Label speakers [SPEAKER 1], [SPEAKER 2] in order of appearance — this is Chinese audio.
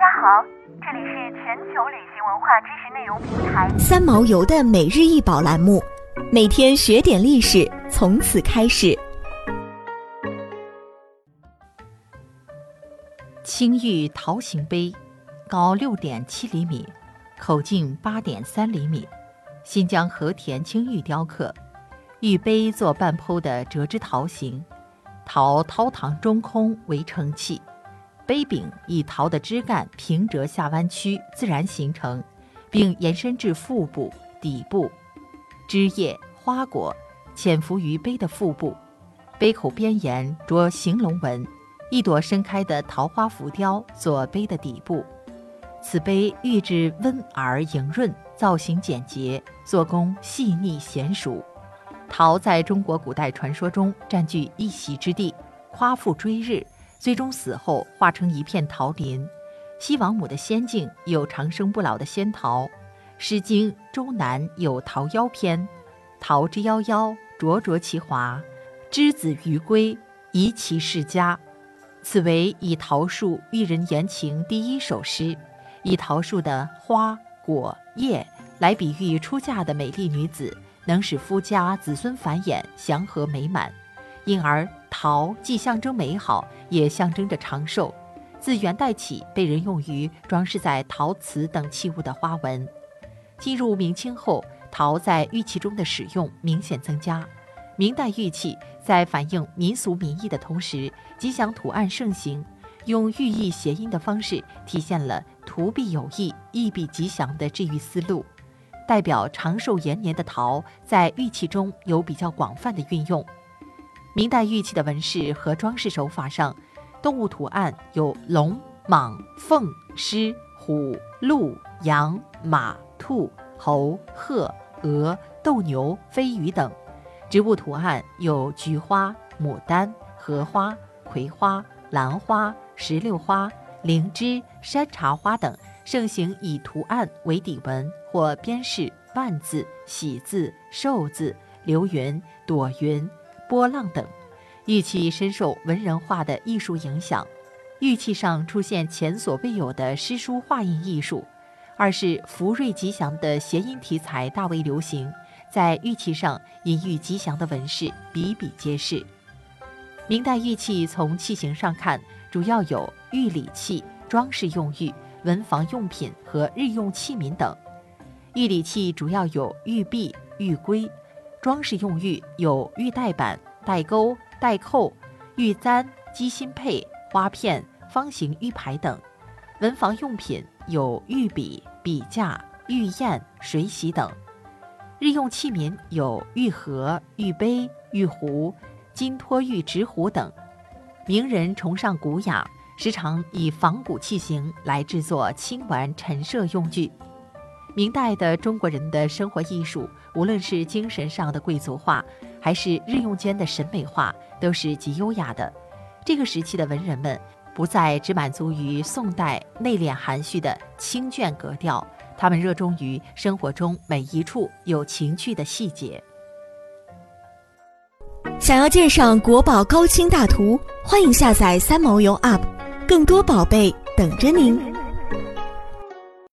[SPEAKER 1] 家好，这里是全球旅行文化知识内容平台
[SPEAKER 2] 三毛游的每日一宝栏目，每天学点历史，从此开始。
[SPEAKER 3] 青玉陶形杯，高六点七厘米，口径八点三厘米，新疆和田青玉雕刻，玉杯做半剖的折枝桃形，陶掏膛中空为盛器。杯柄以陶的枝干平折下弯曲，自然形成，并延伸至腹部、底部，枝叶、花果潜伏于杯的腹部。杯口边沿着行龙纹，一朵盛开的桃花浮雕做杯的底部。此杯玉质温而莹润，造型简洁，做工细腻娴熟。陶在中国古代传说中占据一席之地，夸父追日。最终死后化成一片桃林，西王母的仙境有长生不老的仙桃，《诗经·周南》有《桃夭》篇：“桃之夭夭，灼灼其华，之子于归，宜其世家。”此为以桃树喻人言情第一首诗，以桃树的花果叶来比喻出嫁的美丽女子，能使夫家子孙繁衍祥和美满。因而，桃既象征美好，也象征着长寿。自元代起，被人用于装饰在陶瓷等器物的花纹。进入明清后，陶在玉器中的使用明显增加。明代玉器在反映民俗民意的同时，吉祥图案盛行，用寓意谐音的方式体现了图必有意，意必吉祥的治愈思路。代表长寿延年的桃，在玉器中有比较广泛的运用。明代玉器的纹饰和装饰手法上，动物图案有龙、蟒、凤、狮、虎、鹿、羊、马、兔、猴、鹤、鹅、斗牛、飞鱼等；植物图案有菊花、牡丹、荷花、葵花、兰花、石榴花、灵芝、山茶花等，盛行以图案为底纹或边饰万字、喜字、寿字、流云、朵云。波浪等，玉器深受文人画的艺术影响，玉器上出现前所未有的诗书画印艺术；二是福瑞吉祥的谐音题材大为流行，在玉器上隐喻吉祥的纹饰比比皆是。明代玉器从器型上看，主要有玉礼器、装饰用玉、文房用品和日用器皿等。玉礼器主要有玉璧、玉圭。装饰用玉有玉带板、带钩、带扣、玉簪、鸡心佩、花片、方形玉牌等；文房用品有玉笔、笔架、玉砚、水洗等；日用器皿有玉盒、玉杯、玉壶、金托玉直壶等。名人崇尚古雅，时常以仿古器型来制作轻玩陈设用具。明代的中国人的生活艺术，无论是精神上的贵族化，还是日用间的审美化，都是极优雅的。这个时期的文人们，不再只满足于宋代内敛含蓄的清隽格调，他们热衷于生活中每一处有情趣的细节。
[SPEAKER 2] 想要鉴赏国宝高清大图，欢迎下载三毛游 App，更多宝贝等着您。